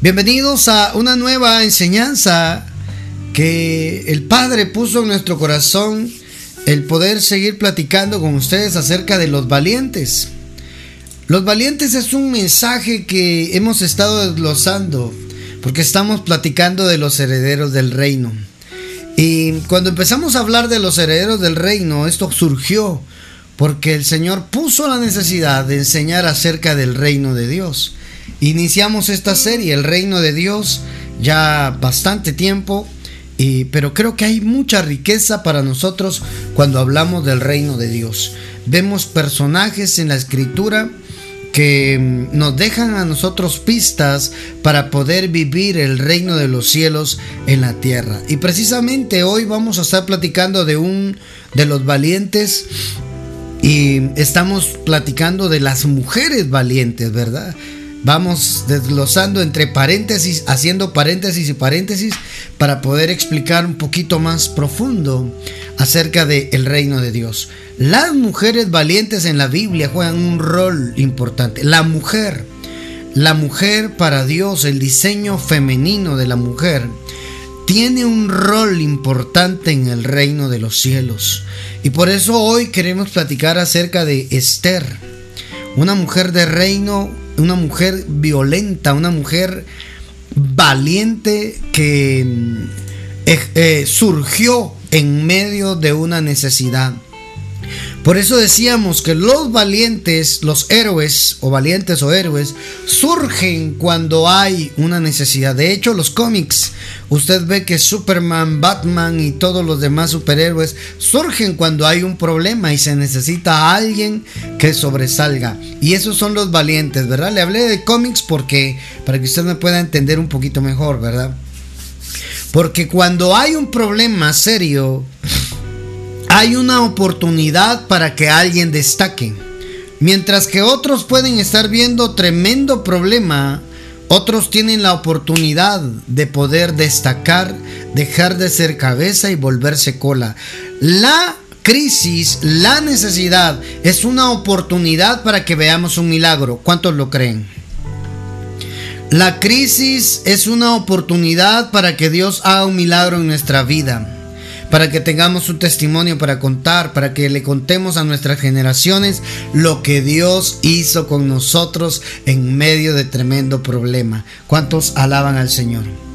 Bienvenidos a una nueva enseñanza que el Padre puso en nuestro corazón el poder seguir platicando con ustedes acerca de los valientes. Los valientes es un mensaje que hemos estado desglosando porque estamos platicando de los herederos del reino. Y cuando empezamos a hablar de los herederos del reino, esto surgió porque el Señor puso la necesidad de enseñar acerca del reino de Dios. Iniciamos esta serie, el reino de Dios, ya bastante tiempo, pero creo que hay mucha riqueza para nosotros cuando hablamos del reino de Dios. Vemos personajes en la escritura que mm, nos dejan a nosotros pistas para poder vivir el reino de los cielos en la tierra. Y precisamente hoy vamos a estar platicando de un de los valientes y estamos platicando de las mujeres valientes, ¿verdad? Vamos desglosando entre paréntesis, haciendo paréntesis y paréntesis para poder explicar un poquito más profundo acerca del reino de Dios. Las mujeres valientes en la Biblia juegan un rol importante. La mujer, la mujer para Dios, el diseño femenino de la mujer, tiene un rol importante en el reino de los cielos. Y por eso hoy queremos platicar acerca de Esther, una mujer de reino una mujer violenta, una mujer valiente que eh, eh, surgió en medio de una necesidad. Por eso decíamos que los valientes, los héroes o valientes o héroes, surgen cuando hay una necesidad. De hecho, los cómics, usted ve que Superman, Batman y todos los demás superhéroes surgen cuando hay un problema y se necesita a alguien que sobresalga. Y esos son los valientes, ¿verdad? Le hablé de cómics porque para que usted me pueda entender un poquito mejor, ¿verdad? Porque cuando hay un problema serio, hay una oportunidad para que alguien destaque. Mientras que otros pueden estar viendo tremendo problema, otros tienen la oportunidad de poder destacar, dejar de ser cabeza y volverse cola. La crisis, la necesidad es una oportunidad para que veamos un milagro. ¿Cuántos lo creen? La crisis es una oportunidad para que Dios haga un milagro en nuestra vida para que tengamos un testimonio para contar, para que le contemos a nuestras generaciones lo que Dios hizo con nosotros en medio de tremendo problema. ¿Cuántos alaban al Señor?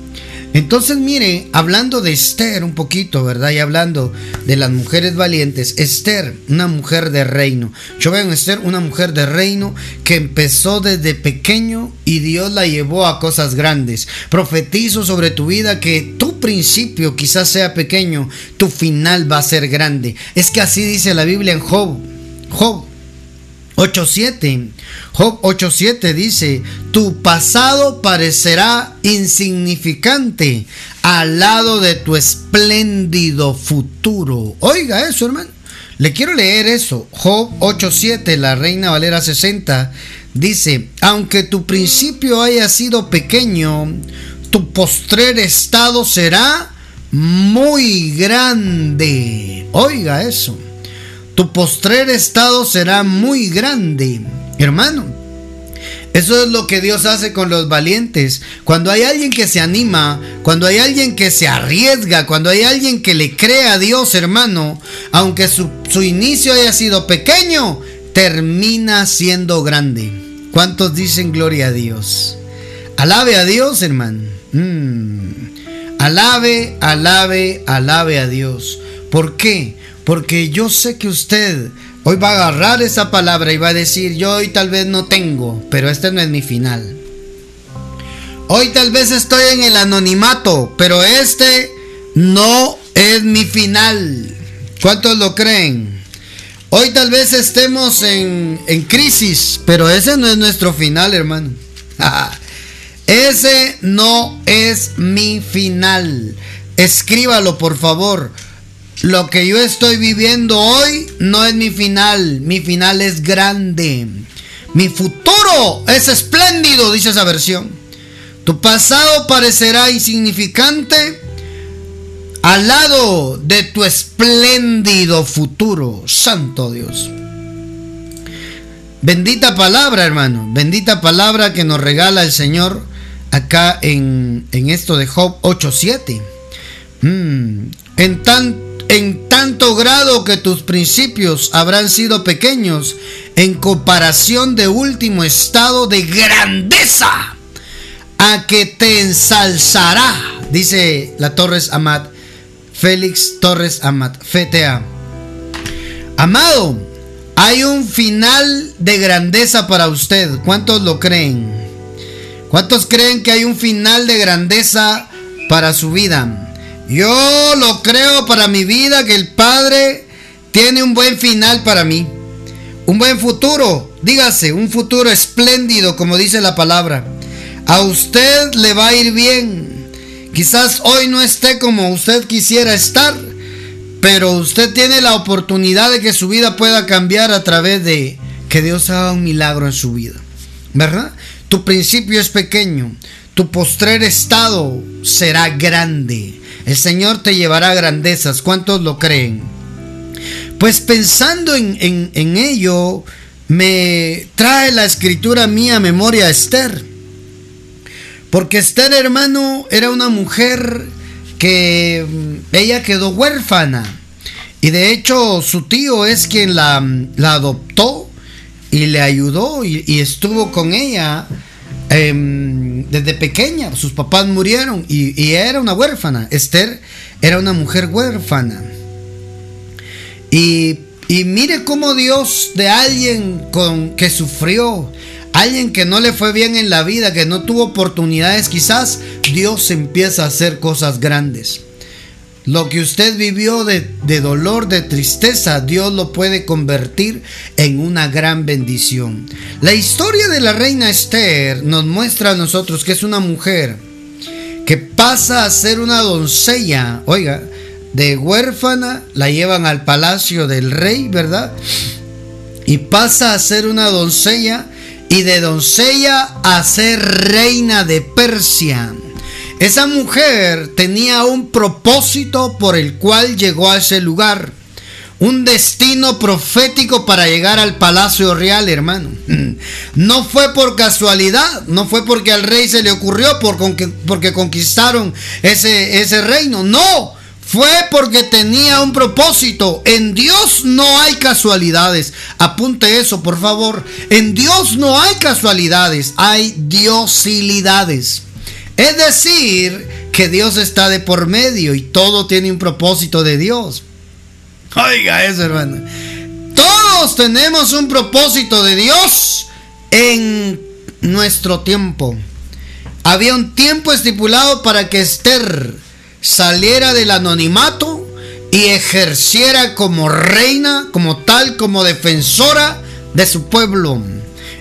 Entonces, mire, hablando de Esther un poquito, ¿verdad? Y hablando de las mujeres valientes, Esther, una mujer de reino. Yo veo en Esther una mujer de reino que empezó desde pequeño y Dios la llevó a cosas grandes. Profetizo sobre tu vida que tu principio quizás sea pequeño, tu final va a ser grande. Es que así dice la Biblia en Job. Job 8.7. Job 8.7 dice, tu pasado parecerá insignificante al lado de tu espléndido futuro. Oiga eso, hermano. Le quiero leer eso. Job 8.7, la Reina Valera 60, dice, aunque tu principio haya sido pequeño, tu postrer estado será muy grande. Oiga eso tu postrer estado será muy grande. Hermano, eso es lo que Dios hace con los valientes. Cuando hay alguien que se anima, cuando hay alguien que se arriesga, cuando hay alguien que le cree a Dios, hermano, aunque su, inicio haya sido pequeño, termina siendo grande. ¿Cuántos dicen gloria a Dios? Alabe a Dios, hermano. Mm. Alabe, alabe, alabe a Dios. ¿Por qué? Porque yo sé que usted hoy va a agarrar esa palabra y va a decir, yo hoy tal vez no tengo, pero este no es mi final. Hoy tal vez estoy en el anonimato, pero este no es mi final. ¿Cuántos lo creen? Hoy tal vez estemos en, en crisis, pero ese no es nuestro final, hermano. ese no es mi final. Escríbalo, por favor. Lo que yo estoy viviendo hoy no es mi final, mi final es grande. Mi futuro es espléndido, dice esa versión. Tu pasado parecerá insignificante al lado de tu espléndido futuro. Santo Dios. Bendita palabra, hermano. Bendita palabra que nos regala el Señor acá en, esto de Job 8.7. Mm, en, tan, en tanto grado que tus principios habrán sido pequeños en comparación de último estado de grandeza a que te ensalzará, dice la Torres Amat, Félix Torres Amat, FTA. Amado, hay un final de grandeza para usted. ¿Cuántos lo creen? ¿Cuántos creen que hay un final de grandeza para su vida? Yo lo creo para mi vida que el Padre tiene un buen final para mí. Un buen futuro, dígase, un futuro espléndido como dice la palabra. A usted le va a ir bien. Quizás hoy no esté como usted quisiera estar, pero usted tiene la oportunidad de que su vida pueda cambiar a través de que Dios haga un milagro en su vida. ¿Verdad? Tu principio es pequeño, tu postrer estado será grande. El Señor te llevará grandezas. ¿Cuántos lo creen? Pues pensando en, ello, me trae la escritura mía memoria Esther. Porque Esther, hermano, era una mujer que mm, ella quedó huérfana. Y de hecho su tío es quien la, la adoptó y le ayudó y, estuvo con ella em, desde pequeña. Sus papás murieron y, y era una huérfana. Esther era una mujer huérfana. Y, mire cómo Dios de alguien con, que sufrió, alguien que no le fue bien en la vida, que no tuvo oportunidades, quizás Dios empieza a hacer cosas grandes. Lo que usted vivió de, de, dolor, de tristeza, Dios lo puede convertir en una gran bendición. La historia de la reina Esther nos muestra a nosotros que es una mujer que pasa a ser una doncella. Oiga, de huérfana, la llevan al palacio del rey, ¿verdad? Y pasa a ser una doncella y de doncella a ser reina de Persia. Esa mujer tenía un propósito por el cual llegó a ese lugar. Un destino profético para llegar al palacio real, hermano. No fue por casualidad, no fue porque al rey se le ocurrió porque conquistaron ese, ese reino. No, fue porque tenía un propósito. En Dios no hay casualidades. Apunte eso, por favor. En Dios no hay casualidades, hay diosilidades. Es decir, que Dios está de por medio y todo tiene un propósito de Dios. Oiga eso, hermano. Todos tenemos un propósito de Dios en nuestro tiempo. Había un tiempo estipulado para que Esther saliera del anonimato y ejerciera como reina, como tal, como defensora de su pueblo.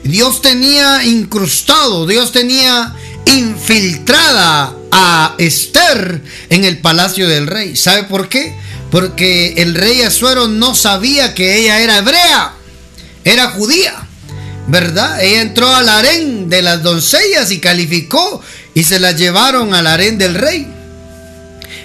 Dios tenía incrustado, Dios tenía infiltrada a Esther en el palacio del rey. ¿Sabe por qué? Porque el rey Azuero no sabía que ella era hebrea, era judía, ¿verdad? Ella entró al harén de las doncellas y calificó y se la llevaron al harén del rey.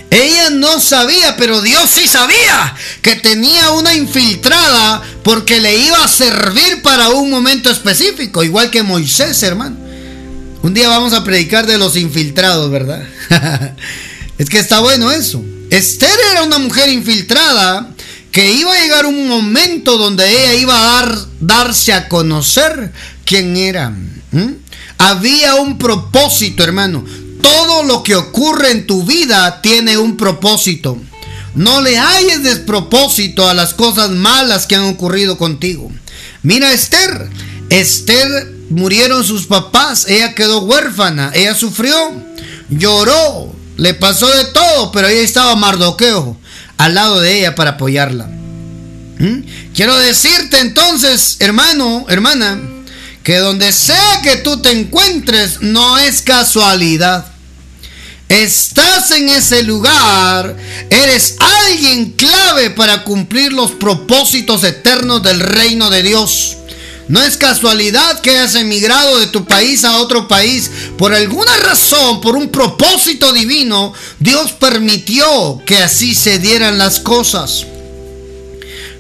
Ella no sabía, pero Dios sí sabía que tenía una infiltrada porque le iba a servir para un momento específico, igual que Moisés, hermano. Un día vamos a predicar de los infiltrados, ¿verdad? es que está bueno eso. Esther era una mujer infiltrada que iba a llegar un momento donde ella iba a dar, darse a conocer quién era. Había un propósito, hermano. Todo lo que ocurre en tu vida tiene un propósito. No le hayas despropósito a las cosas malas que han ocurrido contigo. Mira Esther. Esther murieron sus papás. Ella quedó huérfana. Ella sufrió. Lloró. Le pasó de todo. Pero ella estaba Mardoqueo al lado de ella para apoyarla. ¿Mm? Quiero decirte entonces, hermano, hermana, que donde sea que tú te encuentres no es casualidad. Estás en ese lugar, eres alguien clave para cumplir los propósitos eternos del reino de Dios. No es casualidad que hayas emigrado de tu país a otro país. Por alguna razón, por un propósito divino, Dios permitió que así se dieran las cosas.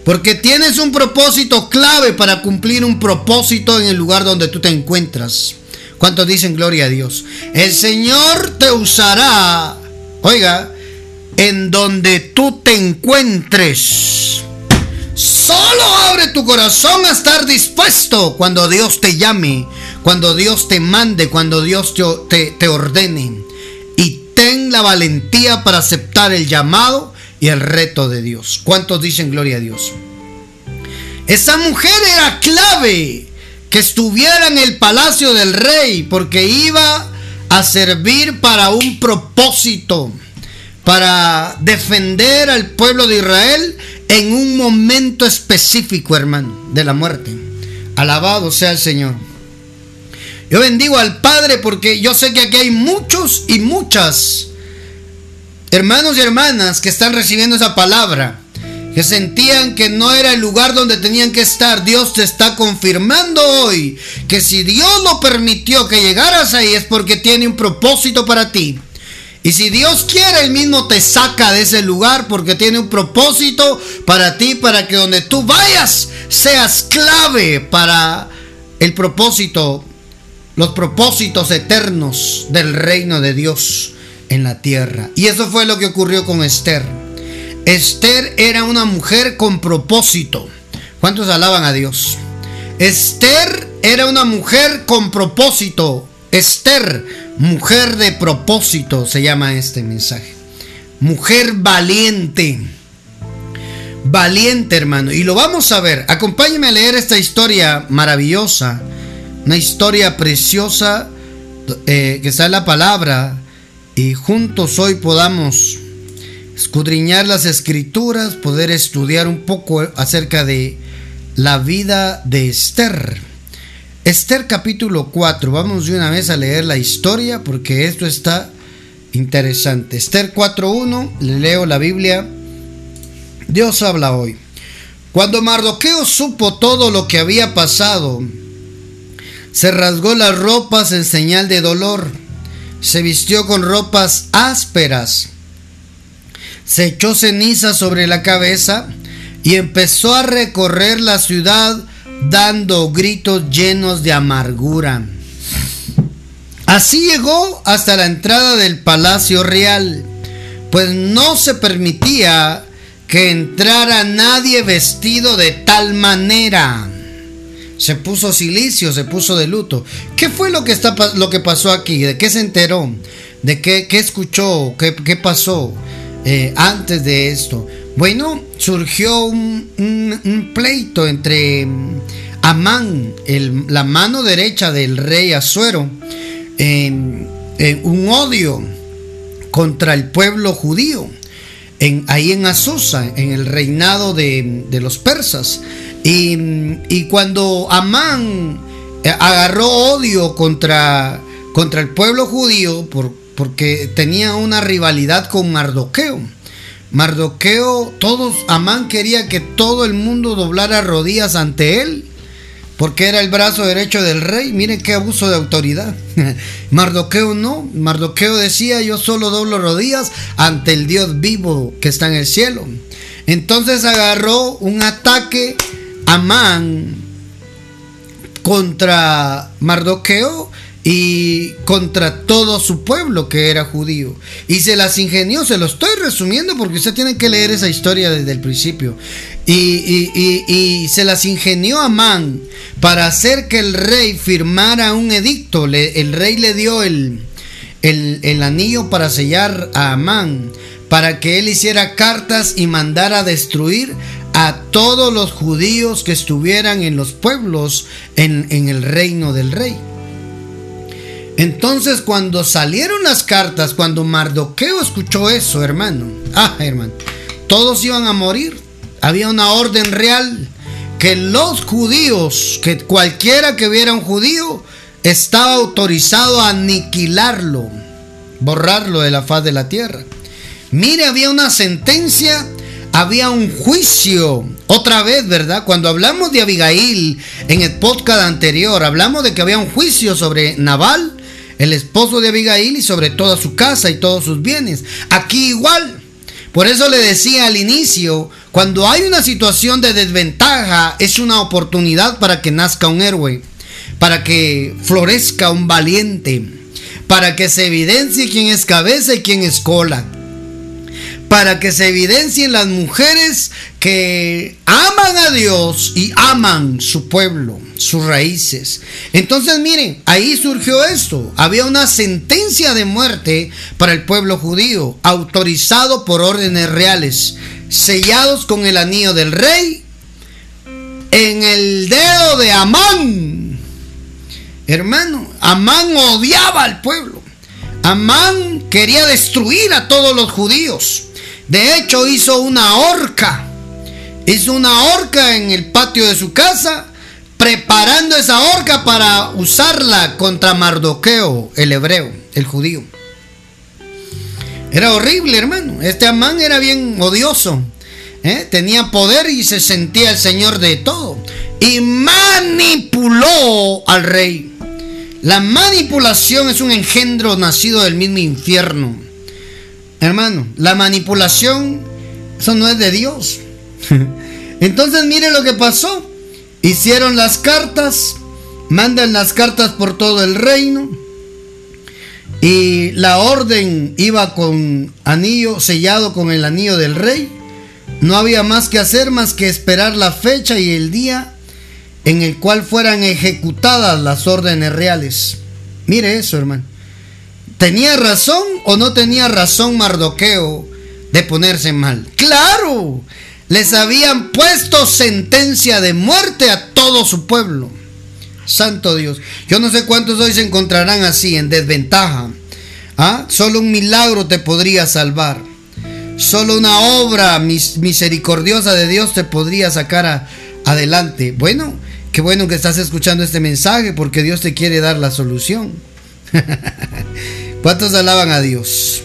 Porque tienes un propósito clave para cumplir un propósito en el lugar donde tú te encuentras. ¿Cuántos dicen gloria a Dios? El Señor te usará, oiga, en donde tú te encuentres. Solo abre tu corazón a estar dispuesto cuando Dios te llame, cuando Dios te mande, cuando Dios te, ordene. Y ten la valentía para aceptar el llamado y el reto de Dios. ¿Cuántos dicen gloria a Dios? Esa mujer era clave que estuviera en el palacio del rey porque iba a servir para un propósito para defender al pueblo de Israel en un momento específico, hermano, de la muerte. Alabado sea el Señor. Yo bendigo al Padre porque yo sé que aquí hay muchos y muchas hermanos y hermanas que están recibiendo esa palabra, que sentían que no era el lugar donde tenían que estar. Dios te está confirmando hoy que si Dios lo permitió que llegaras ahí es porque tiene un propósito para ti. Y si Dios quiere, Él mismo te saca de ese lugar porque tiene un propósito para ti, para que donde tú vayas seas clave para el propósito, los propósitos eternos del reino de Dios en la tierra. Y eso fue lo que ocurrió con Esther. Esther era una mujer con propósito. ¿Cuántos alaban a Dios? Esther era una mujer con propósito. Esther Mujer de propósito se llama este mensaje. Mujer valiente. Valiente, hermano. Y lo vamos a ver. Acompáñeme a leer esta historia maravillosa. Una historia preciosa eh, que está en la palabra. Y juntos hoy podamos escudriñar las escrituras, poder estudiar un poco acerca de la vida de Esther. Esther capítulo 4, vamos de una vez a leer la historia porque esto está interesante. Esther 4.1, le leo la Biblia. Dios habla hoy. Cuando Mardoqueo supo todo lo que había pasado, se rasgó las ropas en señal de dolor, se vistió con ropas ásperas, se echó ceniza sobre la cabeza y empezó a recorrer la ciudad dando gritos llenos de amargura. Así llegó hasta la entrada del palacio real, pues no se permitía que entrara nadie vestido de tal manera. Se puso silicio, se puso de luto. ¿Qué fue lo que, está, lo que pasó aquí? ¿De qué se enteró? ¿De qué, qué escuchó? ¿Qué, qué pasó eh, antes de esto? Bueno, surgió un, pleito entre Amán, la mano derecha del rey Azuero, un odio contra el pueblo judío, en, ahí en Azusa, en el reinado de, los persas. Y, cuando Amán eh, agarró odio contra, contra el pueblo judío, porque tenía una rivalidad con Mardoqueo, Mardoqueo, todos, Amán quería que todo el mundo doblara rodillas ante él, porque era el brazo derecho del rey. Miren qué abuso de autoridad. Mardoqueo no, Mardoqueo decía, yo solo doblo rodillas ante el Dios vivo que está en el cielo. Entonces agarró un ataque Amán contra Mardoqueo y contra todo su pueblo que era judío. Y se las ingenió, se lo estoy resumiendo porque usted tiene que leer esa historia desde el principio. Y, se las ingenió Amán para hacer que el rey firmara un edicto. el rey le dio el, anillo para sellar a Amán, para que él hiciera cartas y mandara destruir a todos los judíos que estuvieran en los pueblos en el reino del rey. Entonces cuando salieron las cartas, cuando Mardoqueo escuchó eso, hermano, ah, hermano, todos iban a morir. Había una orden real que los judíos, que cualquiera que viera un judío, estaba autorizado a aniquilarlo, borrarlo de la faz de la tierra. Mire, había una sentencia, había un juicio. Otra vez, ¿verdad? Cuando hablamos de Abigail en el podcast anterior, hablamos de que había un juicio sobre Naval el esposo de Abigail y sobre toda su casa y todos sus bienes. Aquí igual. Por eso le decía al inicio, cuando hay una situación de desventaja, es una oportunidad para que nazca un héroe. para que florezca un valiente, para que se evidencie quién es cabeza y quién es cola para que se evidencien las mujeres que aman a Dios y aman su pueblo, sus raíces. Entonces miren, ahí surgió esto. Había una sentencia de muerte para el pueblo judío, autorizado por órdenes reales, sellados con el anillo del rey en el dedo de Amán. Hermano, Amán odiaba al pueblo. Amán quería destruir a todos los judíos. De hecho, hizo una horca. Hizo una horca en el patio de su casa, preparando esa horca para usarla contra Mardoqueo, el hebreo, el judío. Era horrible, hermano. Este Amán era bien odioso. ¿eh? Tenía poder y se sentía el señor de todo. Y manipuló al rey. La manipulación es un engendro nacido del mismo infierno. Hermano, la manipulación, eso no es de Dios. Entonces mire lo que pasó. Hicieron las cartas, mandan las cartas por todo el reino. Y la orden iba con anillo sellado con el anillo del rey. No había más que hacer más que esperar la fecha y el día en el cual fueran ejecutadas las órdenes reales. Mire eso, hermano. ¿Tenía razón o no tenía razón Mardoqueo de ponerse mal? Claro, les habían puesto sentencia de muerte a todo su pueblo. Santo Dios. Yo no sé cuántos hoy se encontrarán así, en desventaja. ¿Ah? Solo un milagro te podría salvar. Solo una obra misericordiosa de Dios te podría sacar adelante. Bueno, qué bueno que estás escuchando este mensaje porque Dios te quiere dar la solución. ¿Cuántos alaban a Dios?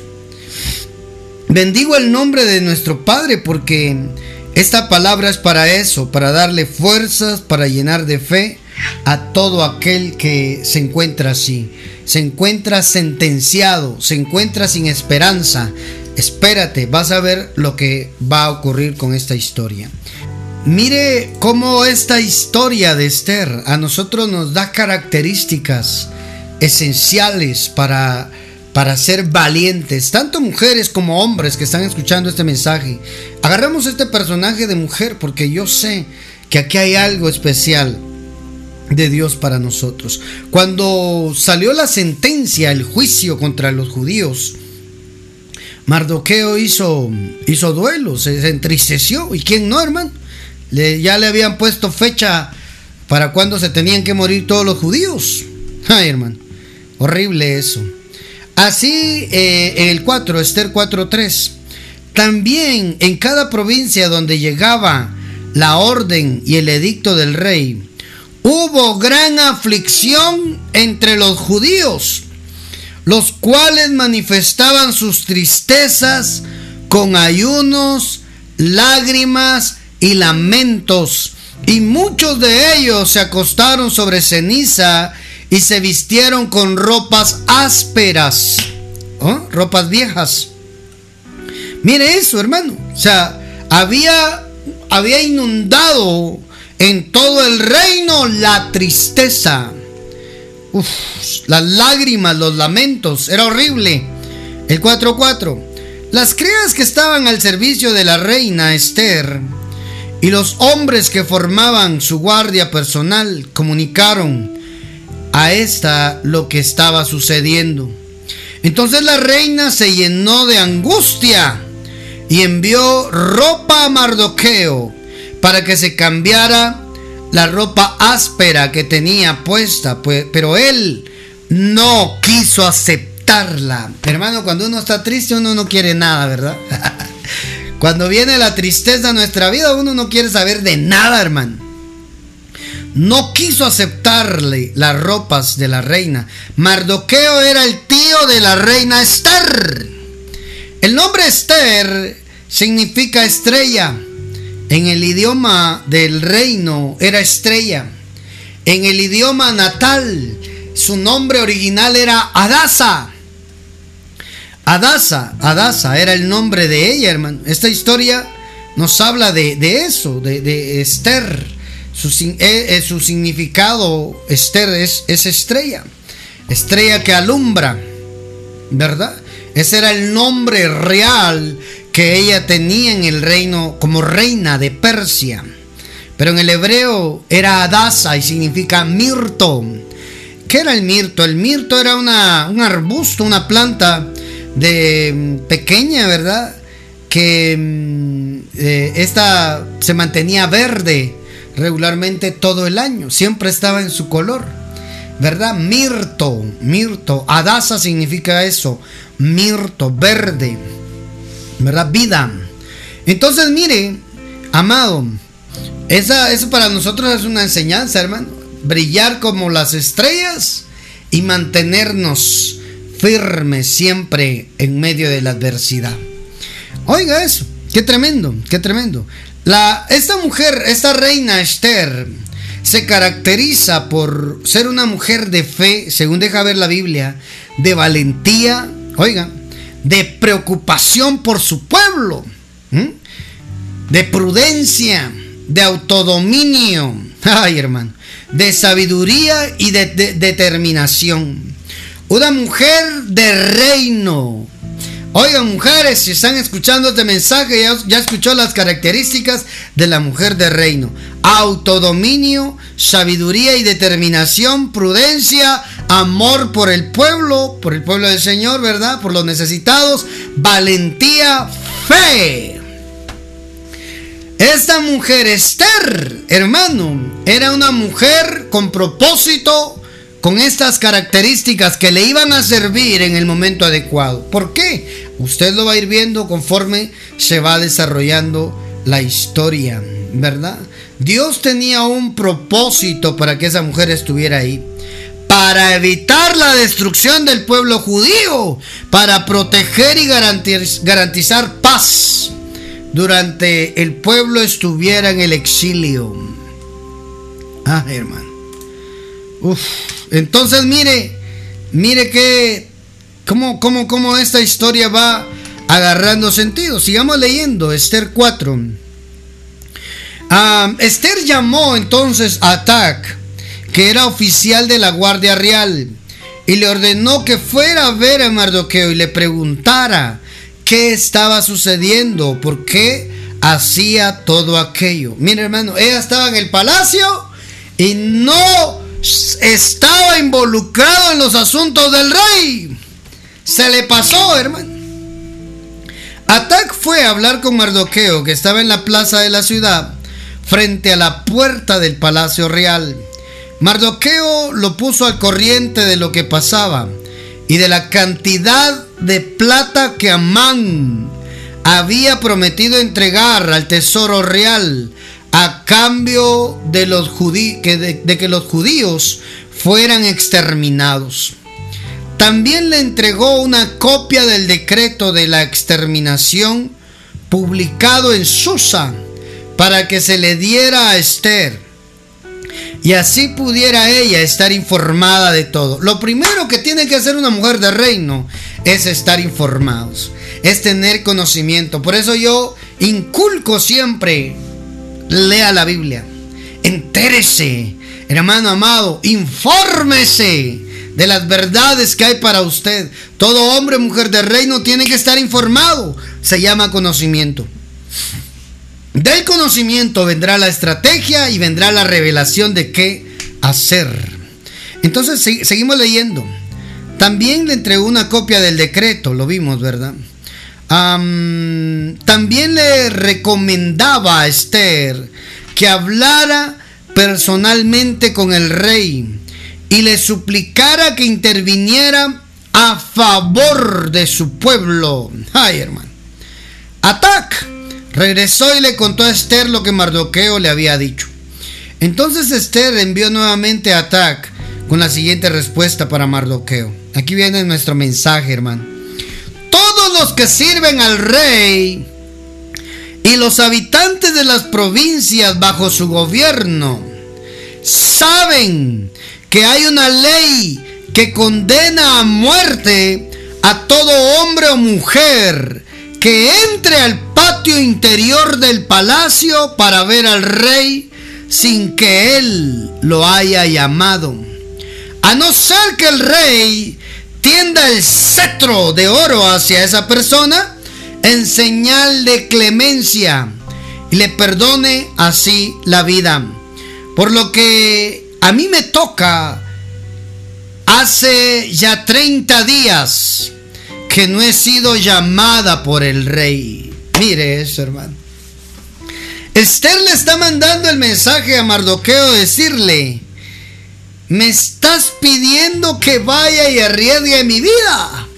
Bendigo el nombre de nuestro Padre porque esta palabra es para eso, para darle fuerzas, para llenar de fe a todo aquel que se encuentra así. Se encuentra sentenciado, se encuentra sin esperanza. Espérate, vas a ver lo que va a ocurrir con esta historia. Mire cómo esta historia de Esther a nosotros nos da características esenciales para para ser valientes, tanto mujeres como hombres que están escuchando este mensaje. Agarramos este personaje de mujer porque yo sé que aquí hay algo especial de Dios para nosotros. Cuando salió la sentencia, el juicio contra los judíos, Mardoqueo hizo, hizo duelo, se, entristeció. ¿Y quién no, hermano? Ya le habían puesto fecha para cuando se tenían que morir todos los judíos. Ay, hermano, horrible eso. Así, eh, el 4, Esther 4.3, también en cada provincia donde llegaba la orden y el edicto del rey, hubo gran aflicción entre los judíos, los cuales manifestaban sus tristezas con ayunos, lágrimas y lamentos, y muchos de ellos se acostaron sobre ceniza y se vistieron con ropas ásperas, ¿oh? ropas viejas. Mire eso, hermano. O sea, había, había inundado en todo el reino la tristeza. Las lágrimas, los lamentos. Era horrible. El 4.4. Las criadas que estaban al servicio de la reina Esther y los hombres que formaban su guardia personal comunicaron a esta lo que estaba sucediendo. Entonces la reina se llenó de angustia y envió ropa a Mardoqueo para que se cambiara la ropa áspera que tenía puesta, pues, pero él no quiso aceptarla. Hermano, cuando uno está triste uno no quiere nada, ¿verdad? cuando viene la tristeza a nuestra vida uno no quiere saber de nada, hermano no quiso aceptarle las ropas de la reina. Mardoqueo era el tío de la reina Esther. El nombre Esther significa estrella. En el idioma del reino era estrella. En el idioma natal, su nombre original era Adasa. Adasa, Adasa era el nombre de ella, hermano. Esta historia nos habla de, eso, de, de Esther Su, eh, eh, su significado, Esther, es, es estrella. Estrella que alumbra, ¿verdad? Ese era el nombre real que ella tenía en el reino como reina de Persia. Pero en el hebreo era Adasa y significa mirto. ¿Qué era el mirto? El mirto era una, un arbusto, una planta de mm, pequeña, ¿verdad? Que mm, eh, esta se mantenía verde regularmente todo el año, siempre estaba en su color, ¿verdad? Mirto, mirto, adasa significa eso, mirto, verde, ¿verdad? Vida. Entonces, mire, amado, esa, eso para nosotros es una enseñanza, hermano. Brillar como las estrellas y mantenernos firmes siempre en medio de la adversidad. Oiga eso, qué tremendo, qué tremendo. Esta mujer, esta reina Esther, se caracteriza por ser una mujer de fe, según deja ver la Biblia, de valentía, oiga, de preocupación por su pueblo, de prudencia, de autodominio, ay hermano, de sabiduría y de determinación. Una mujer de reino, Oigan, mujeres, si están escuchando este mensaje, ya, ya, escuchó las características de la mujer de reino. Autodominio, sabiduría y determinación, prudencia, amor por el pueblo, por el pueblo del Señor, ¿verdad? Por los necesitados, valentía, fe. Esta mujer, Esther, hermano, era una mujer con propósito, con estas características que le iban a servir en el momento adecuado. ¿Por qué? Usted lo va a ir viendo conforme se va desarrollando la historia, ¿verdad? Dios tenía un propósito para que esa mujer estuviera ahí. Para evitar la destrucción del pueblo judío, para proteger y garantizar paz durante el pueblo estuviera en el exilio. Ah, hermano. Uf. Entonces, mire, mire que, cómo, cómo, cómo esta historia va agarrando sentido. Sigamos leyendo, Esther 4. Ah, Esther llamó entonces a Atac, que era oficial de la Guardia Real, y le ordenó que fuera a ver a Mardoqueo y le preguntara qué estaba sucediendo, por qué hacía todo aquello. Mire, hermano, ella estaba en el palacio y no estaba involucrado en los asuntos del rey. Se le pasó, hermano. Atac fue a hablar con Mardoqueo, que estaba en la plaza de la ciudad, frente a la puerta del palacio real. Mardoqueo lo puso al corriente de lo que pasaba y de la cantidad de plata que Amán había prometido entregar al tesoro real a cambio de, los de, que los judíos fueran exterminados. También le entregó una copia del decreto de la exterminación publicado en Susa para que se le diera a Esther y así pudiera ella estar informada de todo. Lo primero que tiene que hacer una mujer de reino es estar informados, es tener conocimiento. Por eso yo inculco siempre lea la Biblia, entérese, hermano amado, infórmese de las verdades que hay para usted. Todo hombre, mujer de reino tiene que estar informado. Se llama conocimiento. Del conocimiento vendrá la estrategia y vendrá la revelación de qué hacer. Entonces seguimos leyendo. También le entregó una copia del decreto, lo vimos, ¿verdad? También le recomendaba a Esther que hablara personalmente con el rey y le suplicara que interviniera a favor de su pueblo. Ay, hermano. Atac regresó y le contó a Esther lo que Mardoqueo le había dicho. Entonces Esther envió nuevamente a Atac con la siguiente respuesta para Mardoqueo. Aquí viene nuestro mensaje, hermano los que sirven al rey y los habitantes de las provincias bajo su gobierno saben que hay una ley que condena a muerte a todo hombre o mujer que entre al patio interior del palacio para ver al rey sin que él lo haya llamado. A no ser que el rey tienda el cetro de oro hacia esa persona en señal de clemencia y le perdone así la vida. Por lo que a mí me toca hace ya 30 días que no he sido llamada por el rey. Mire eso, hermano. Esther le está mandando el mensaje a Mardoqueo decirle, me estás pidiendo que vaya y arriesgue mi vida.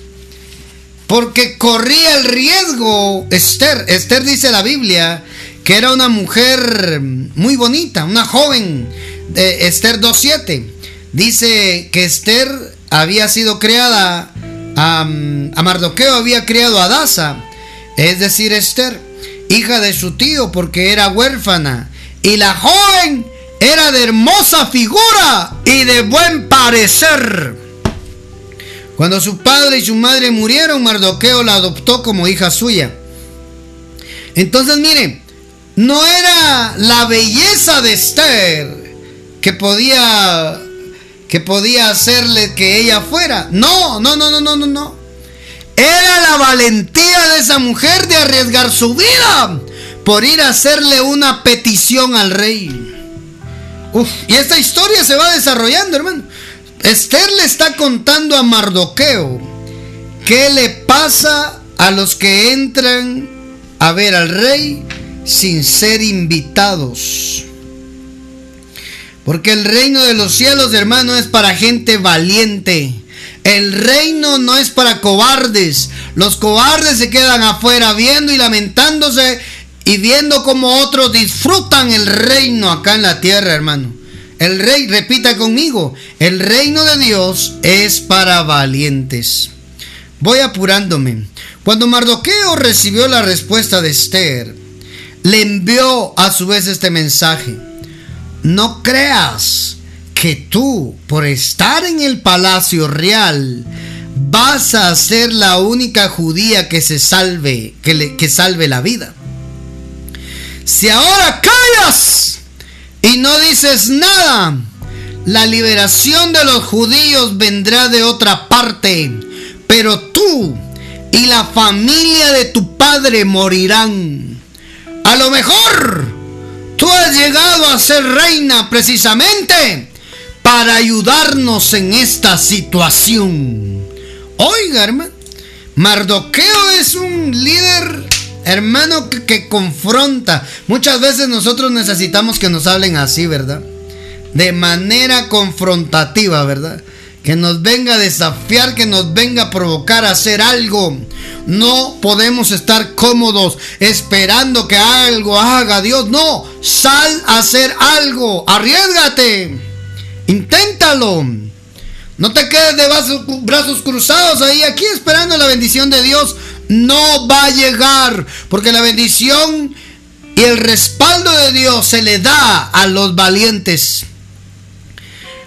Porque corría el riesgo. Esther, Esther dice la Biblia que era una mujer muy bonita, una joven. De Esther 2.7. Dice que Esther había sido creada, a, a Mardoqueo había criado a Daza, es decir, Esther, hija de su tío porque era huérfana. Y la joven era de hermosa figura y de buen parecer. Cuando su padre y su madre murieron, Mardoqueo la adoptó como hija suya. Entonces, miren, no era la belleza de Esther que podía que podía hacerle que ella fuera. No, no, no, no, no, no, no. Era la valentía de esa mujer de arriesgar su vida por ir a hacerle una petición al rey. Y esta historia se va desarrollando, hermano. Esther le está contando a Mardoqueo qué le pasa a los que entran a ver al rey sin ser invitados. Porque el reino de los cielos, hermano, es para gente valiente. El reino no es para cobardes. Los cobardes se quedan afuera viendo y lamentándose y viendo cómo otros disfrutan el reino acá en la tierra, hermano. El rey, repita conmigo, el reino de Dios es para valientes. Voy apurándome. Cuando Mardoqueo recibió la respuesta de Esther, le envió a su vez este mensaje. No creas que tú, por estar en el palacio real, vas a ser la única judía que se salve, que, le, que salve la vida. Si ahora callas, y no dices nada, la liberación de los judíos vendrá de otra parte, pero tú y la familia de tu padre morirán. A lo mejor tú has llegado a ser reina precisamente para ayudarnos en esta situación. Oiga, hermano, Mardoqueo es un líder Hermano que, confronta. Muchas veces nosotros necesitamos que nos hablen así, ¿verdad? De manera confrontativa, ¿verdad? Que nos venga a desafiar, que nos venga a provocar a hacer algo. No podemos estar cómodos esperando que algo haga Dios. No, sal a hacer algo. Arriesgate. Inténtalo. No te quedes de brazos, cruzados ahí, aquí esperando la bendición de Dios no va a llegar, porque la bendición y el respaldo de Dios se le da a los valientes.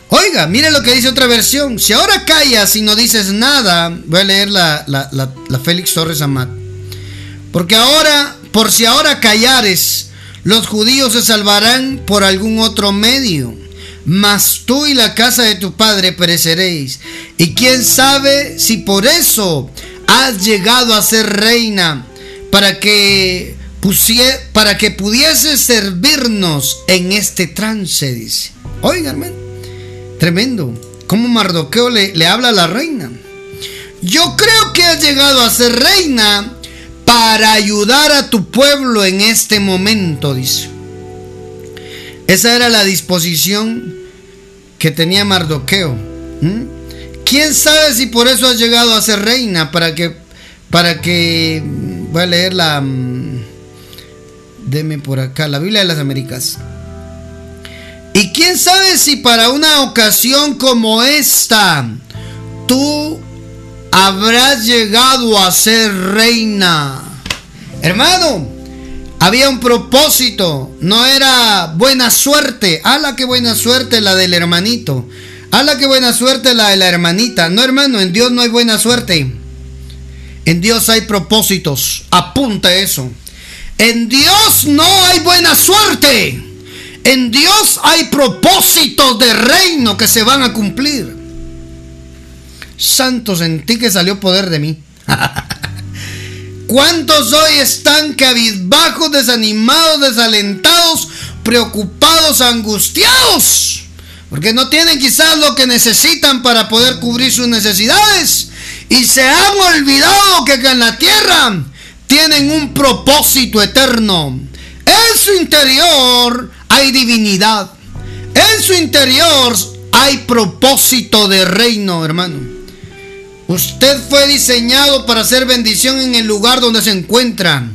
Oiga, mire lo que dice otra versión. Si ahora callas y no dices nada, voy a leer la, la, Félix Torres Amat. Porque ahora, por si ahora callares, los judíos se salvarán por algún otro medio. Mas tú y la casa de tu padre pereceréis. Y quién sabe si por eso has llegado a ser reina para que, para que pudiese servirnos en este trance, dice. Oigan, tremendo. Como Mardoqueo le, le habla a la reina. Yo creo que has llegado a ser reina para ayudar a tu pueblo en este momento, dice. Esa era la disposición que tenía Mardoqueo. ¿Quién sabe si por eso has llegado a ser reina? Para que, para que, voy a leer la, mm, deme por acá, la Biblia de las Américas. Y quién sabe si para una ocasión como esta, tú habrás llegado a ser reina. Hermano, había un propósito, no era buena suerte. ¡Hala, qué buena suerte la del hermanito! ¡Hala, qué buena suerte la de la hermanita! No, hermano, en Dios no hay buena suerte. En Dios hay propósitos. Apunta eso. En Dios no hay buena suerte. En Dios hay propósitos de reino que se van a cumplir. Santo, sentí que salió poder de mí. ¿Cuántos hoy están cabizbajos, desanimados, desalentados, preocupados, angustiados? Porque no tienen quizás lo que necesitan para poder cubrir sus necesidades. Y se han olvidado que en la tierra tienen un propósito eterno. En su interior hay divinidad. En su interior hay propósito de reino, hermano. Usted fue diseñado para hacer bendición en el lugar donde se encuentra.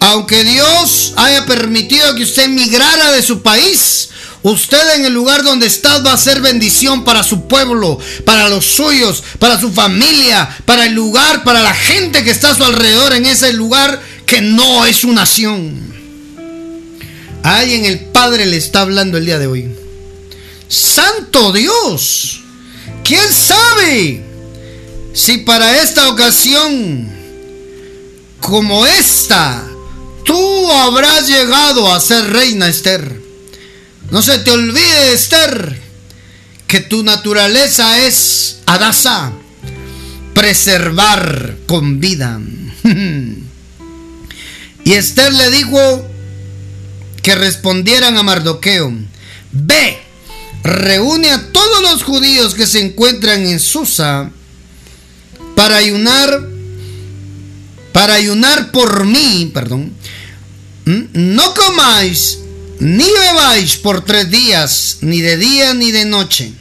Aunque Dios haya permitido que usted emigrara de su país, usted en el lugar donde está va a ser bendición para su pueblo, para los suyos, para su familia, para el lugar, para la gente que está a su alrededor en ese lugar que no es su nación. Alguien el Padre le está hablando el día de hoy. Santo Dios, ¿quién sabe? Si para esta ocasión, como esta, tú habrás llegado a ser reina Esther. No se te olvide, Esther, que tu naturaleza es Adasa, preservar con vida. y Esther le dijo que respondieran a Mardoqueo, ve, reúne a todos los judíos que se encuentran en Susa, para ayunar, para ayunar por mí, perdón, no comáis ni bebáis por tres días, ni de día ni de noche.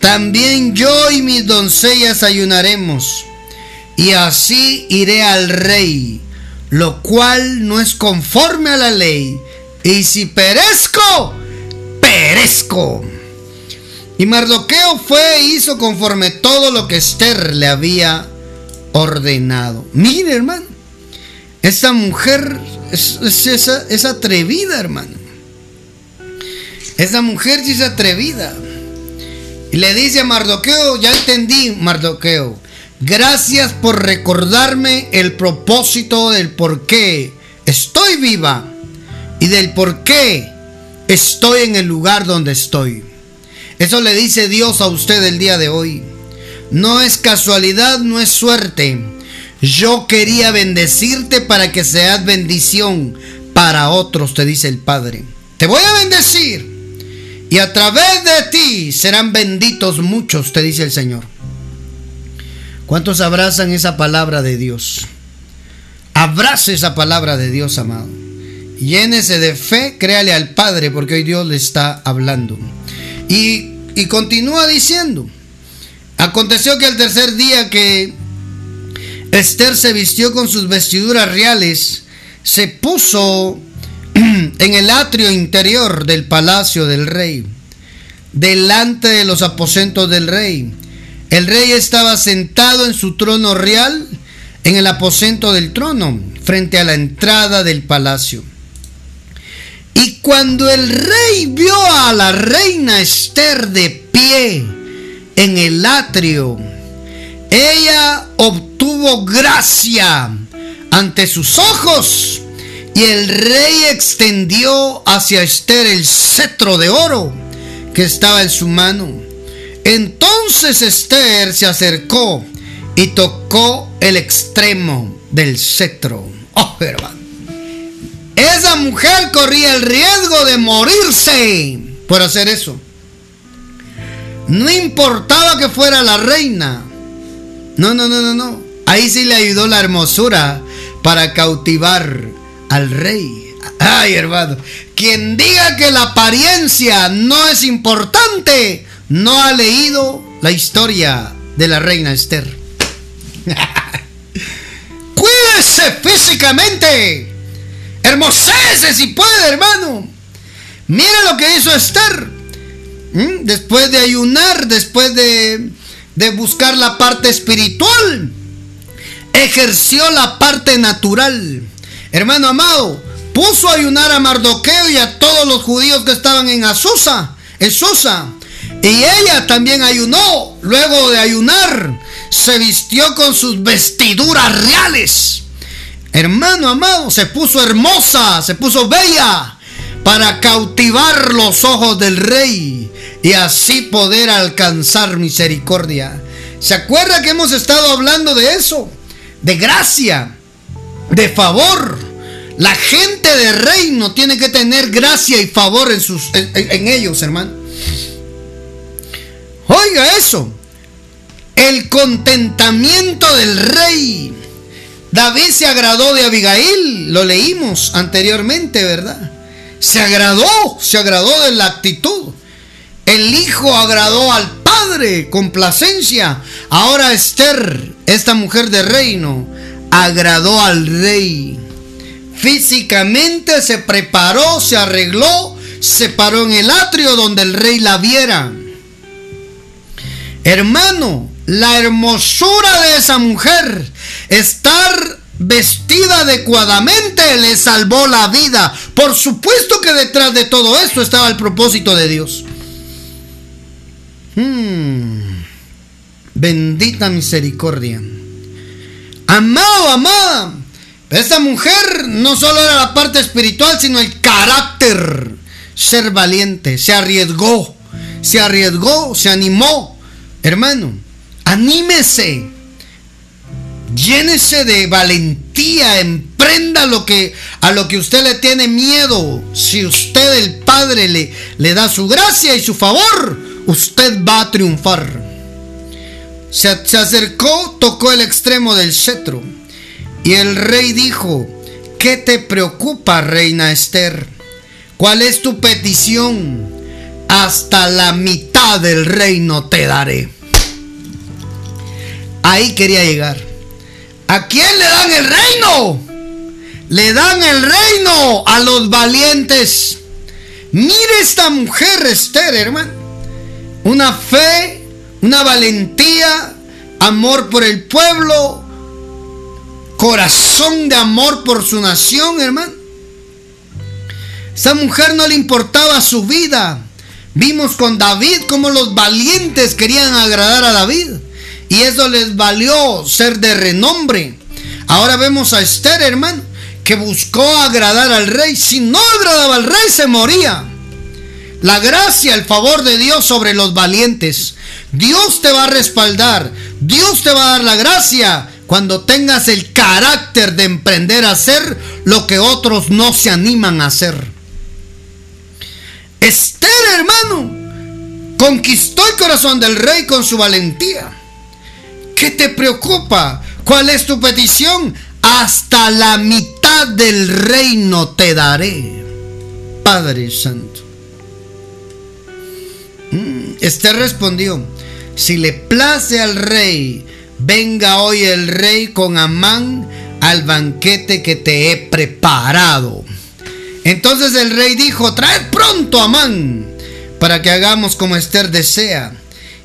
También yo y mis doncellas ayunaremos, y así iré al rey, lo cual no es conforme a la ley, y si perezco, perezco. Y Mardoqueo fue e hizo conforme todo lo que Esther le había ordenado. Mire, hermano, esta mujer es, es, atrevida, hermano. Esta mujer sí es atrevida. Y le dice a Mardoqueo, ya entendí, Mardoqueo, gracias por recordarme el propósito del por qué estoy viva y del por qué estoy en el lugar donde estoy. Eso le dice Dios a usted el día de hoy. No es casualidad, no es suerte. Yo quería bendecirte para que seas bendición para otros, te dice el Padre. Te voy a bendecir. Y a través de ti serán benditos muchos, te dice el Señor. ¿Cuántos abrazan esa palabra de Dios? Abrace esa palabra de Dios, amado. Llénese de fe, créale al Padre, porque hoy Dios le está hablando. Y, continúa diciendo, aconteció que el tercer día que Esther se vistió con sus vestiduras reales, se puso en el atrio interior del palacio del rey, delante de los aposentos del rey. El rey estaba sentado en su trono real, en el aposento del trono, frente a la entrada del palacio. Y cuando el rey vio a la reina Esther de pie en el atrio, ella obtuvo gracia ante sus ojos y el rey extendió hacia Esther el cetro de oro que estaba en su mano. Entonces Esther se acercó y tocó el extremo del cetro. Oh, hermano. Esa mujer corría el riesgo de morirse por hacer eso. No importaba que fuera la reina. No, no, no, no, no. Ahí sí le ayudó la hermosura para cautivar al rey. Ay, hermano. Quien diga que la apariencia no es importante, no ha leído la historia de la reina Esther. Cuídese físicamente. Hermosece si puede, hermano. Mira lo que hizo Esther. ¿Mm? Después de ayunar, después de, de buscar la parte espiritual, ejerció la parte natural. Hermano amado, puso a ayunar a Mardoqueo y a todos los judíos que estaban en Azusa, en Susa. Y ella también ayunó. Luego de ayunar, se vistió con sus vestiduras reales. Hermano amado, se puso hermosa, se puso bella para cautivar los ojos del rey y así poder alcanzar misericordia. ¿Se acuerda que hemos estado hablando de eso? De gracia, de favor. La gente de reino tiene que tener gracia y favor en, sus, en, ellos, hermano. Oiga eso. El contentamiento del rey. David se agradó de Abigail, lo leímos anteriormente, ¿verdad? Se agradó, se agradó de la actitud. El hijo agradó al padre, complacencia. Ahora Esther, esta mujer de reino, agradó al rey. Físicamente se preparó, se arregló, se paró en el atrio donde el rey la viera. Hermano, la hermosura de esa mujer, estar vestida adecuadamente, le salvó la vida. Por supuesto que detrás de todo esto estaba el propósito de Dios. Hmm. Bendita misericordia. Amado, amada. Esta mujer no solo era la parte espiritual, sino el carácter. Ser valiente, se arriesgó, se arriesgó, se animó. Hermano, anímese, llénese de valentía, emprenda lo que, a lo que usted le tiene miedo. Si usted, el Padre, le, le da su gracia y su favor, usted va a triunfar. Se, se acercó, tocó el extremo del cetro y el rey dijo, ¿qué te preocupa, reina Esther? ¿Cuál es tu petición? Hasta la mitad del reino te daré. Ahí quería llegar. ¿A quién le dan el reino? Le dan el reino a los valientes. Mire esta mujer, Esther, hermano. Una fe, una valentía, amor por el pueblo, corazón de amor por su nación, hermano. Esa mujer no le importaba su vida. Vimos con David cómo los valientes querían agradar a David. Y eso les valió ser de renombre. Ahora vemos a Esther, hermano, que buscó agradar al rey. Si no agradaba al rey, se moría. La gracia, el favor de Dios sobre los valientes. Dios te va a respaldar. Dios te va a dar la gracia cuando tengas el carácter de emprender a hacer lo que otros no se animan a hacer. Esther, hermano, conquistó el corazón del rey con su valentía. ¿Qué te preocupa? ¿Cuál es tu petición? Hasta la mitad del reino te daré. Padre Santo. Mm, Esther respondió, si le place al rey venga hoy el rey con Amán al banquete que te he preparado. Entonces el rey dijo, traed pronto a Amán para que hagamos como Esther desea.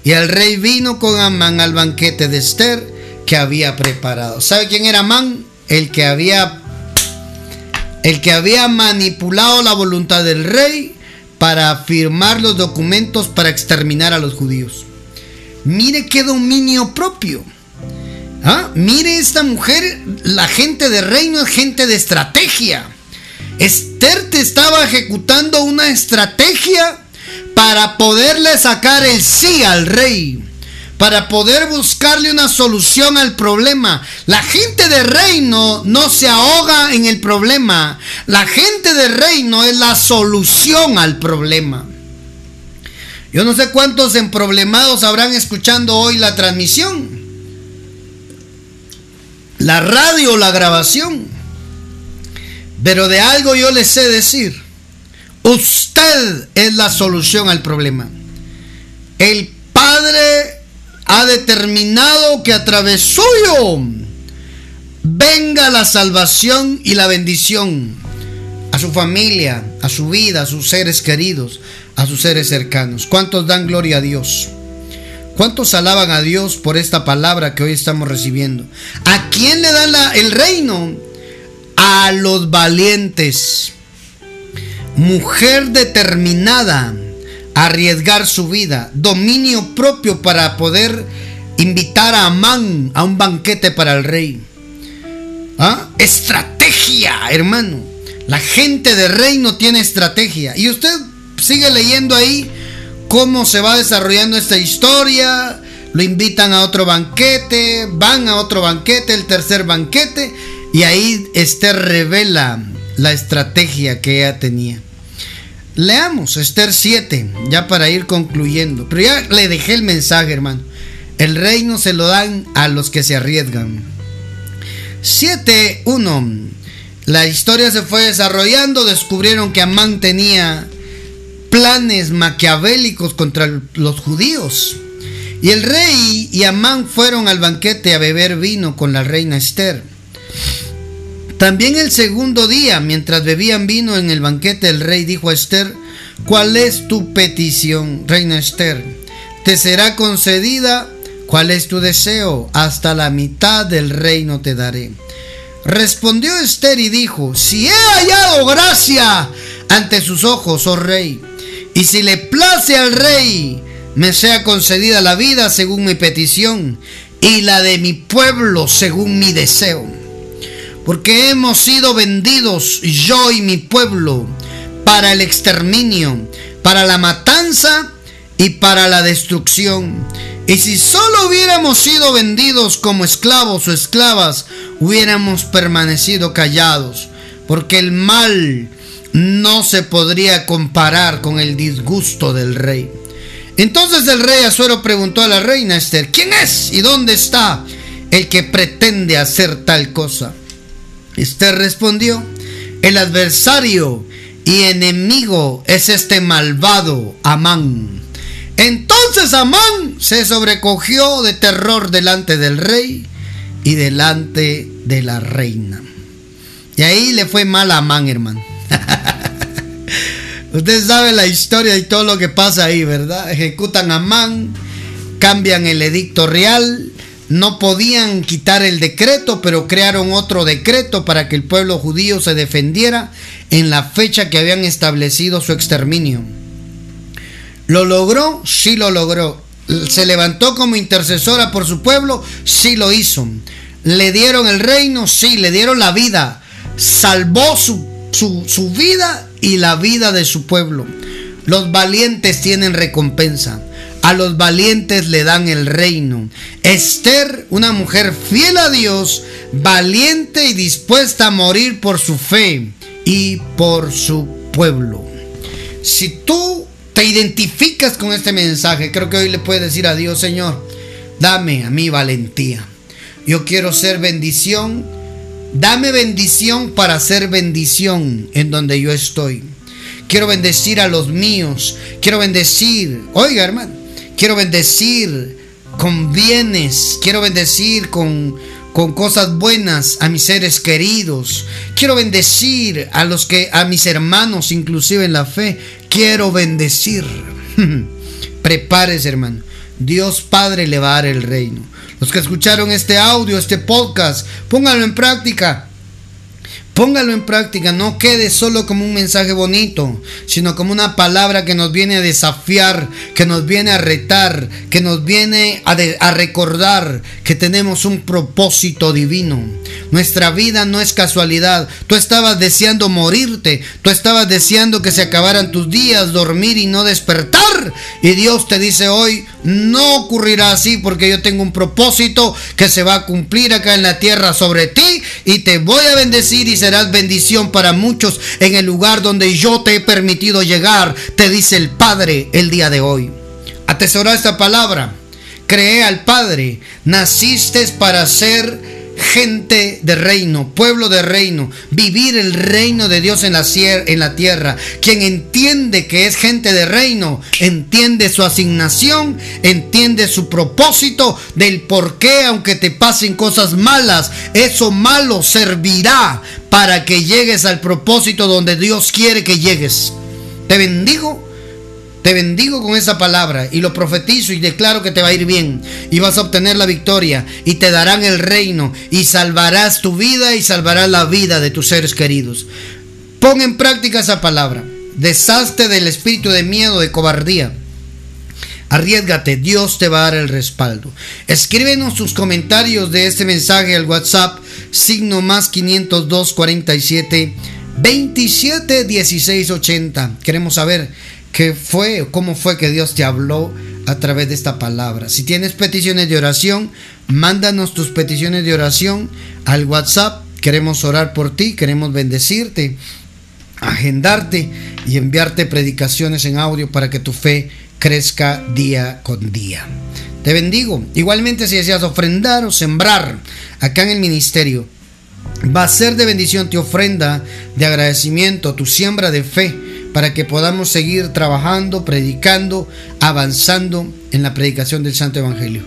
Y el rey vino con Amán al banquete de Esther que había preparado. ¿Sabe quién era Amán? El que había el que había manipulado la voluntad del rey para firmar los documentos para exterminar a los judíos. Mire qué dominio propio. ¿Ah? Mire esta mujer, la gente de reino es gente de estrategia. Esther te estaba ejecutando una estrategia para poderle sacar el sí al rey, para poder buscarle una solución al problema. La gente de reino no se ahoga en el problema, la gente de reino es la solución al problema. Yo no sé cuántos emproblemados habrán escuchando hoy la transmisión la radio la grabación. Pero de algo yo les sé decir. Usted es la solución al problema. El Padre ha determinado que a través suyo venga la salvación y la bendición a su familia, a su vida, a sus seres queridos, a sus seres cercanos. ¿Cuántos dan gloria a Dios? ¿Cuántos alaban a Dios por esta palabra que hoy estamos recibiendo? ¿A quién le dan el reino? A los valientes. Mujer determinada arriesgar su vida. Dominio propio para poder invitar a Amán a un banquete para el rey. ¿Ah? Estrategia, hermano. La gente de reino tiene estrategia. Y usted sigue leyendo ahí cómo se va desarrollando esta historia. Lo invitan a otro banquete, van a otro banquete, el tercer banquete. Y ahí Esther revela la estrategia que ella tenía. Leamos Esther 7, ya para ir concluyendo. Pero ya le dejé el mensaje, hermano. El reino se lo dan a los que se arriesgan. 7.1. La historia se fue desarrollando, descubrieron que Amán tenía planes maquiavélicos contra los judíos. Y el rey y Amán fueron al banquete a beber vino con la reina Esther. También el segundo día, mientras bebían vino en el banquete, el rey dijo a Esther, ¿cuál es tu petición, reina Esther? ¿Te será concedida? ¿Cuál es tu deseo? Hasta la mitad del reino te daré. Respondió Esther y dijo, si he hallado gracia ante sus ojos, oh rey, y si le place al rey, me sea concedida la vida según mi petición, y la de mi pueblo según mi deseo. Porque hemos sido vendidos, yo y mi pueblo, para el exterminio, para la matanza y para la destrucción. Y si solo hubiéramos sido vendidos como esclavos o esclavas, hubiéramos permanecido callados, porque el mal no se podría comparar con el disgusto del rey. Entonces el rey Azuero preguntó a la reina Esther, ¿quién es y dónde está el que pretende hacer tal cosa? Esther respondió, el adversario y enemigo es este malvado Amán entonces Amán se sobrecogió de terror delante del rey y delante de la reina. Y ahí le fue mal a Amán, hermano. Usted sabe la historia y todo lo que pasa ahí, ¿verdad? Ejecutan a Amán, cambian el edicto real, no podían quitar el decreto, pero crearon otro decreto para que el pueblo judío se defendiera en la fecha que habían establecido su exterminio. ¿Lo logró? Sí lo logró. ¿Se levantó como intercesora por su pueblo? Sí lo hizo. ¿Le dieron el reino? Sí, le dieron la vida. Salvó su, su, vida y la vida de su pueblo. Los valientes tienen recompensa. A los valientes le dan el reino. Esther, una mujer fiel a Dios, valiente y dispuesta a morir por su fe y por su pueblo. Si tú te identificas con este mensaje, creo que hoy le puedes decir a Dios, Señor, dame a mí valentía. Yo quiero ser bendición. Dame bendición para ser bendición en donde yo estoy. Quiero bendecir a los míos. Quiero bendecir, oiga hermano, quiero bendecir con bienes. Quiero bendecir con, con cosas buenas a mis seres queridos. Quiero bendecir a los que a mis hermanos inclusive en la fe quiero bendecir. Prepárese, hermano. Dios Padre le va a dar el reino. Los que escucharon este audio, este podcast, pónganlo en práctica. Póngalo en práctica, no quede solo como un mensaje bonito, sino como una palabra que nos viene a desafiar, que nos viene a retar, que nos viene a, recordar que tenemos un propósito divino. Nuestra vida no es casualidad. Tú estabas deseando morirte, tú estabas deseando que se acabaran tus días, dormir y no despertar. Y Dios te dice hoy, no ocurrirá así porque yo tengo un propósito que se va a cumplir acá en la tierra sobre ti y te voy a bendecir y serás bendición para muchos en el lugar donde yo te he permitido llegar, te dice el Padre el día de hoy. Atesora esta palabra. Cree al Padre. Naciste para ser gente de reino, pueblo de reino, vivir el reino de Dios en la, tierra. Quien entiende que es gente de reino, entiende su asignación, entiende su propósito del por qué, aunque te pasen cosas malas, eso malo servirá para que llegues al propósito donde Dios quiere que llegues. Te bendigo te bendigo con esa palabra y lo profetizo y declaro que te va a ir bien y vas a obtener la victoria y te darán el reino y salvarás tu vida y salvarás la vida de tus seres queridos. Pon en práctica esa palabra. Deshazte del espíritu de miedo, de cobardía. Arriesgate, Dios te va a dar el respaldo. Escríbenos sus comentarios de este mensaje al WhatsApp, signo más 502 47 27 16 80. Queremos saber qué fue, cómo fue que Dios te habló a través de esta palabra. Si tienes peticiones de oración, mándanos tus peticiones de oración al WhatsApp. Queremos orar por ti, queremos bendecirte, agendarte y enviarte predicaciones en audio para que tu fe crezca día con día. Te bendigo. Igualmente si deseas ofrendar o sembrar acá en el ministerio, va a ser de bendición tu ofrenda de agradecimiento, tu siembra de fe, para que podamos seguir trabajando, predicando, avanzando en la predicación del Santo Evangelio.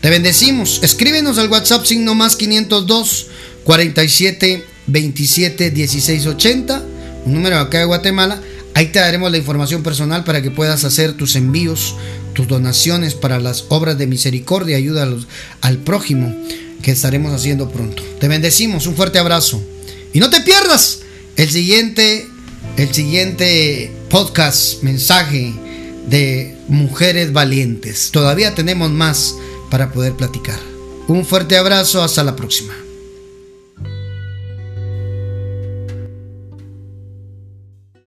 Te bendecimos. Escríbenos al WhatsApp signo más 502 47 27 16 80, un número acá de Guatemala. Ahí te daremos la información personal para que puedas hacer tus envíos, tus donaciones para las obras de misericordia, ayuda al prójimo que estaremos haciendo pronto. Te bendecimos, un fuerte abrazo. Y no te pierdas el siguiente, el siguiente podcast, mensaje de mujeres valientes. Todavía tenemos más para poder platicar. Un fuerte abrazo, hasta la próxima.